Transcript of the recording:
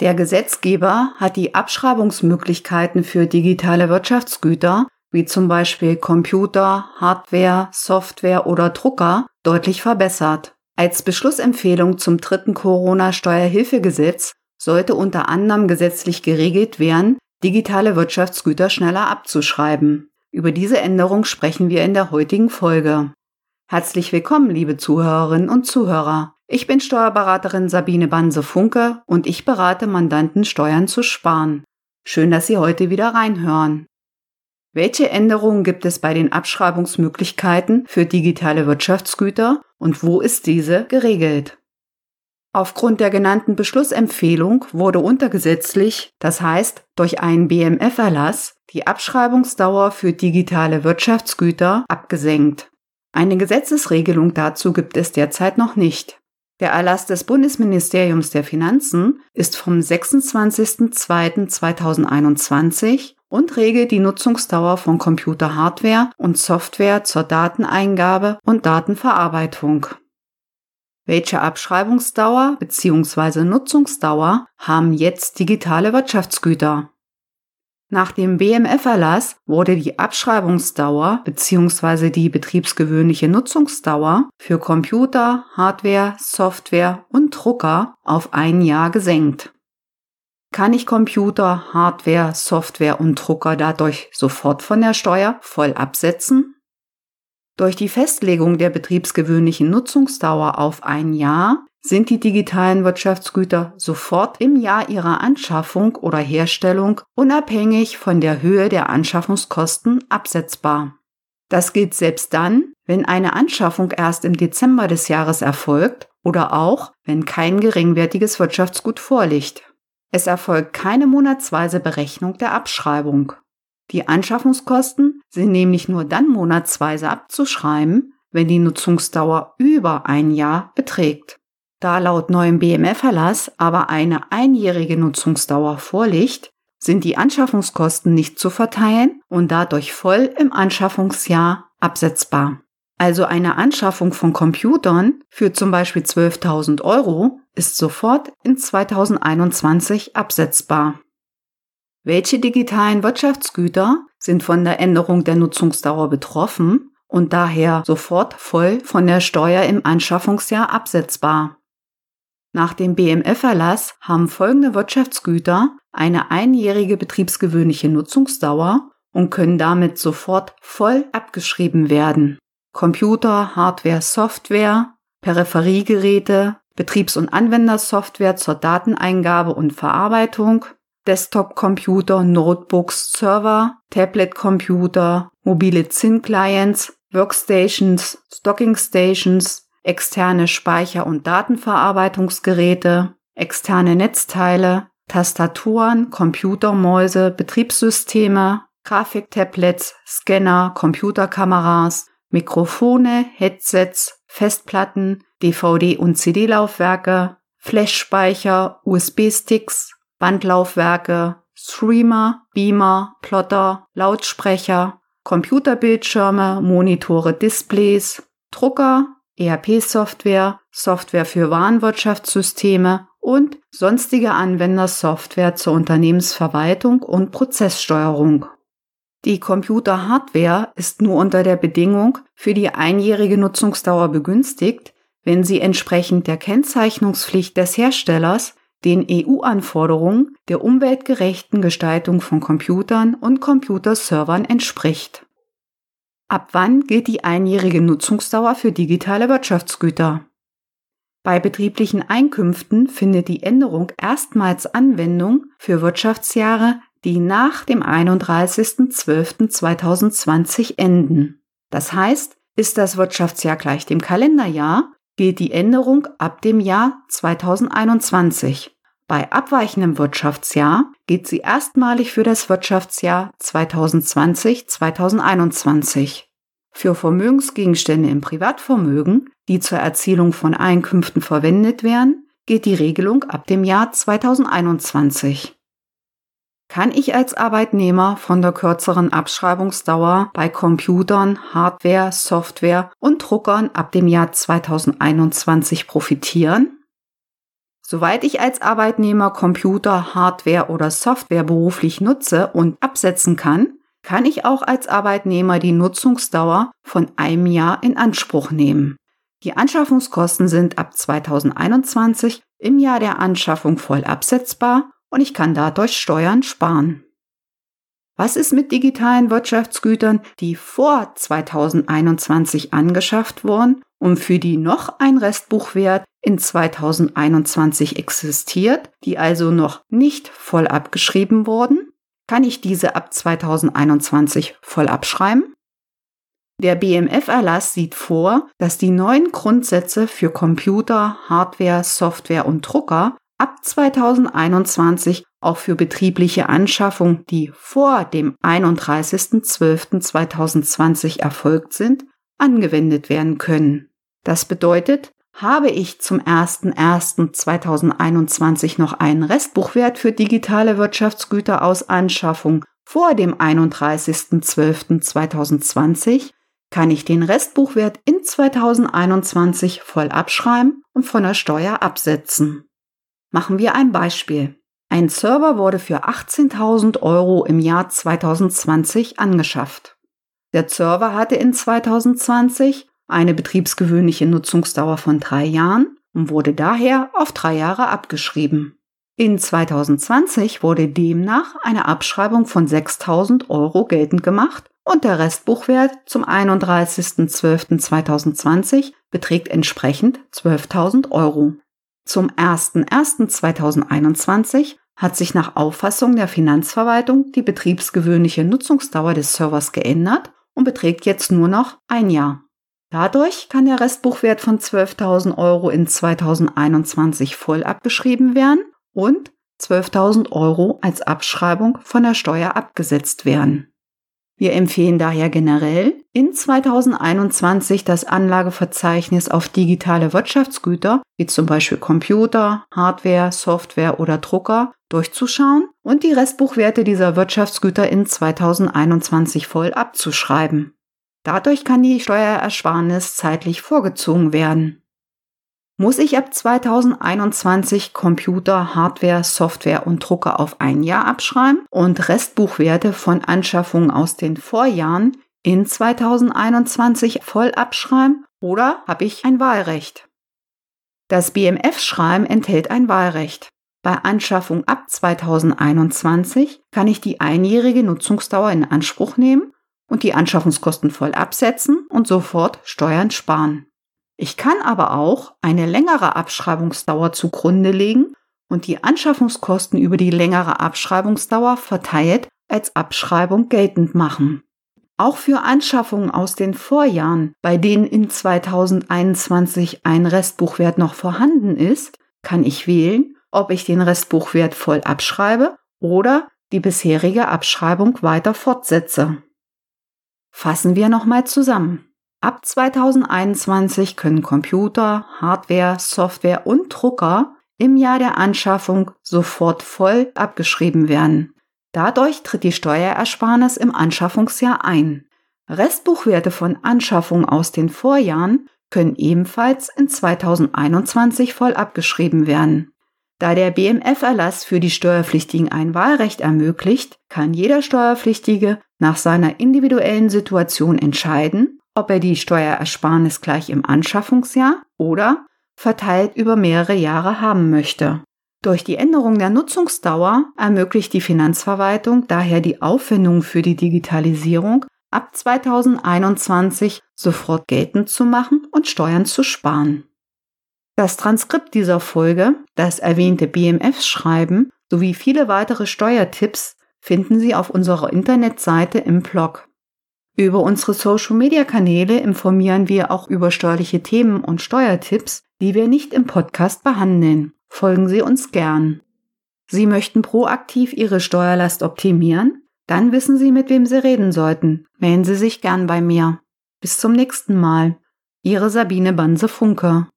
Der Gesetzgeber hat die Abschreibungsmöglichkeiten für digitale Wirtschaftsgüter, wie zum Beispiel Computer, Hardware, Software oder Drucker, deutlich verbessert. Als Beschlussempfehlung zum dritten Corona-Steuerhilfegesetz sollte unter anderem gesetzlich geregelt werden, digitale Wirtschaftsgüter schneller abzuschreiben. Über diese Änderung sprechen wir in der heutigen Folge. Herzlich willkommen, liebe Zuhörerinnen und Zuhörer. Ich bin Steuerberaterin Sabine Banse-Funke und ich berate Mandanten, Steuern zu sparen. Schön, dass Sie heute wieder reinhören. Welche Änderungen gibt es bei den Abschreibungsmöglichkeiten für digitale Wirtschaftsgüter und wo ist diese geregelt? Aufgrund der genannten Beschlussempfehlung wurde untergesetzlich, das heißt durch einen BMF-Erlass, die Abschreibungsdauer für digitale Wirtschaftsgüter abgesenkt. Eine Gesetzesregelung dazu gibt es derzeit noch nicht. Der Erlass des Bundesministeriums der Finanzen ist vom 26.02.2021 und regelt die Nutzungsdauer von Computerhardware und Software zur Dateneingabe und Datenverarbeitung. Welche Abschreibungsdauer bzw. Nutzungsdauer haben jetzt digitale Wirtschaftsgüter? Nach dem BMF-Erlass wurde die Abschreibungsdauer bzw. die betriebsgewöhnliche Nutzungsdauer für Computer, Hardware, Software und Drucker auf ein Jahr gesenkt. Kann ich Computer, Hardware, Software und Drucker dadurch sofort von der Steuer voll absetzen? Durch die Festlegung der betriebsgewöhnlichen Nutzungsdauer auf ein Jahr sind die digitalen Wirtschaftsgüter sofort im Jahr ihrer Anschaffung oder Herstellung unabhängig von der Höhe der Anschaffungskosten absetzbar. Das gilt selbst dann, wenn eine Anschaffung erst im Dezember des Jahres erfolgt oder auch, wenn kein geringwertiges Wirtschaftsgut vorliegt. Es erfolgt keine monatsweise Berechnung der Abschreibung. Die Anschaffungskosten sind nämlich nur dann monatsweise abzuschreiben, wenn die Nutzungsdauer über ein Jahr beträgt. Da laut neuem BMF-Erlass aber eine einjährige Nutzungsdauer vorliegt, sind die Anschaffungskosten nicht zu verteilen und dadurch voll im Anschaffungsjahr absetzbar. Also eine Anschaffung von Computern für zum Beispiel 12.000 Euro ist sofort in 2021 absetzbar. Welche digitalen Wirtschaftsgüter sind von der Änderung der Nutzungsdauer betroffen und daher sofort voll von der Steuer im Anschaffungsjahr absetzbar? Nach dem BMF-Erlass haben folgende Wirtschaftsgüter eine einjährige betriebsgewöhnliche Nutzungsdauer und können damit sofort voll abgeschrieben werden. Computer, Hardware, Software, Peripheriegeräte, Betriebs- und Anwendersoftware zur Dateneingabe und Verarbeitung, Desktop-Computer, Notebooks, Server, Tablet-Computer, mobile ZIN-Clients, Workstations, Stocking Stations, externe Speicher- und Datenverarbeitungsgeräte, externe Netzteile, Tastaturen, Computermäuse, Betriebssysteme, Grafiktablets, Scanner, Computerkameras, Mikrofone, Headsets, Festplatten, DVD- und CD-Laufwerke, Flashspeicher, USB-Sticks, Bandlaufwerke, Streamer, Beamer, Plotter, Lautsprecher, Computerbildschirme, Monitore, Displays, Drucker, ERP-Software, Software für Warenwirtschaftssysteme und sonstige Anwendersoftware zur Unternehmensverwaltung und Prozesssteuerung. Die Computer-Hardware ist nur unter der Bedingung für die einjährige Nutzungsdauer begünstigt, wenn sie entsprechend der Kennzeichnungspflicht des Herstellers den EU-Anforderungen der umweltgerechten Gestaltung von Computern und Computerservern entspricht. Ab wann gilt die einjährige Nutzungsdauer für digitale Wirtschaftsgüter? Bei betrieblichen Einkünften findet die Änderung erstmals Anwendung für Wirtschaftsjahre, die nach dem 31.12.2020 enden. Das heißt, ist das Wirtschaftsjahr gleich dem Kalenderjahr, gilt die Änderung ab dem Jahr 2021. Bei abweichendem Wirtschaftsjahr gilt sie erstmalig für das Wirtschaftsjahr 2020-2021. Für Vermögensgegenstände im Privatvermögen, die zur Erzielung von Einkünften verwendet werden, gilt die Regelung ab dem Jahr 2021. Kann ich als Arbeitnehmer von der kürzeren Abschreibungsdauer bei Computern, Hardware, Software und Druckern ab dem Jahr 2021 profitieren? Soweit ich als Arbeitnehmer Computer, Hardware oder Software beruflich nutze und absetzen kann, kann ich auch als Arbeitnehmer die Nutzungsdauer von einem Jahr in Anspruch nehmen. Die Anschaffungskosten sind ab 2021 im Jahr der Anschaffung voll absetzbar und ich kann dadurch Steuern sparen. Was ist mit digitalen Wirtschaftsgütern, die vor 2021 angeschafft wurden und für die noch ein Restbuchwert in 2021 existiert, die also noch nicht voll abgeschrieben wurden? Kann ich diese ab 2021 voll abschreiben? Der BMF-Erlass sieht vor, dass die neuen Grundsätze für Computer, Hardware, Software und Drucker ab 2021 auch für betriebliche Anschaffungen, die vor dem 31.12.2020 erfolgt sind, angewendet werden können. Das bedeutet, habe ich zum 01.01.2021 noch einen Restbuchwert für digitale Wirtschaftsgüter aus Anschaffung vor dem 31.12.2020, kann ich den Restbuchwert in 2021 voll abschreiben und von der Steuer absetzen. Machen wir ein Beispiel. Ein Server wurde für 18.000 Euro im Jahr 2020 angeschafft. Der Server hatte in 2020 eine betriebsgewöhnliche Nutzungsdauer von drei Jahren und wurde daher auf drei Jahre abgeschrieben. In 2020 wurde demnach eine Abschreibung von 6.000 Euro geltend gemacht und der Restbuchwert zum 31.12.2020 beträgt entsprechend 12.000 Euro. Zum 01.01.2021 hat sich nach Auffassung der Finanzverwaltung die betriebsgewöhnliche Nutzungsdauer des Servers geändert und beträgt jetzt nur noch ein Jahr. Dadurch kann der Restbuchwert von 12.000 Euro in 2021 voll abgeschrieben werden und 12.000 Euro als Abschreibung von der Steuer abgesetzt werden. Wir empfehlen daher generell, in 2021 das Anlageverzeichnis auf digitale Wirtschaftsgüter, wie zum Beispiel Computer, Hardware, Software oder Drucker, durchzuschauen und die Restbuchwerte dieser Wirtschaftsgüter in 2021 voll abzuschreiben. Dadurch kann die Steuerersparnis zeitlich vorgezogen werden. Muss ich ab 2021 Computer, Hardware, Software und Drucker auf ein Jahr abschreiben und Restbuchwerte von Anschaffungen aus den Vorjahren in 2021 voll abschreiben oder habe ich ein Wahlrecht? Das BMF-Schreiben enthält ein Wahlrecht. Bei Anschaffung ab 2021 kann ich die einjährige Nutzungsdauer in Anspruch nehmen und die Anschaffungskosten voll absetzen und sofort Steuern sparen. Ich kann aber auch eine längere Abschreibungsdauer zugrunde legen und die Anschaffungskosten über die längere Abschreibungsdauer verteilt als Abschreibung geltend machen. Auch für Anschaffungen aus den Vorjahren, bei denen in 2021 ein Restbuchwert noch vorhanden ist, kann ich wählen, ob ich den Restbuchwert voll abschreibe oder die bisherige Abschreibung weiter fortsetze. Fassen wir nochmal zusammen. Ab 2021 können Computer, Hardware, Software und Drucker im Jahr der Anschaffung sofort voll abgeschrieben werden. Dadurch tritt die Steuerersparnis im Anschaffungsjahr ein. Restbuchwerte von Anschaffungen aus den Vorjahren können ebenfalls in 2021 voll abgeschrieben werden. Da der BMF-Erlass für die Steuerpflichtigen ein Wahlrecht ermöglicht, kann jeder Steuerpflichtige nach seiner individuellen Situation entscheiden, ob er die Steuerersparnis gleich im Anschaffungsjahr oder verteilt über mehrere Jahre haben möchte. Durch die Änderung der Nutzungsdauer ermöglicht die Finanzverwaltung daher die Aufwendungen für die Digitalisierung ab 2021 sofort geltend zu machen und Steuern zu sparen. Das Transkript dieser Folge, das erwähnte BMF-Schreiben sowie viele weitere Steuertipps finden Sie auf unserer Internetseite im Blog. Über unsere Social-Media-Kanäle informieren wir auch über steuerliche Themen und Steuertipps, die wir nicht im Podcast behandeln. Folgen Sie uns gern. Sie möchten proaktiv Ihre Steuerlast optimieren? Dann wissen Sie, mit wem Sie reden sollten. Melden Sie sich gern bei mir. Bis zum nächsten Mal. Ihre Sabine Banse-Funke.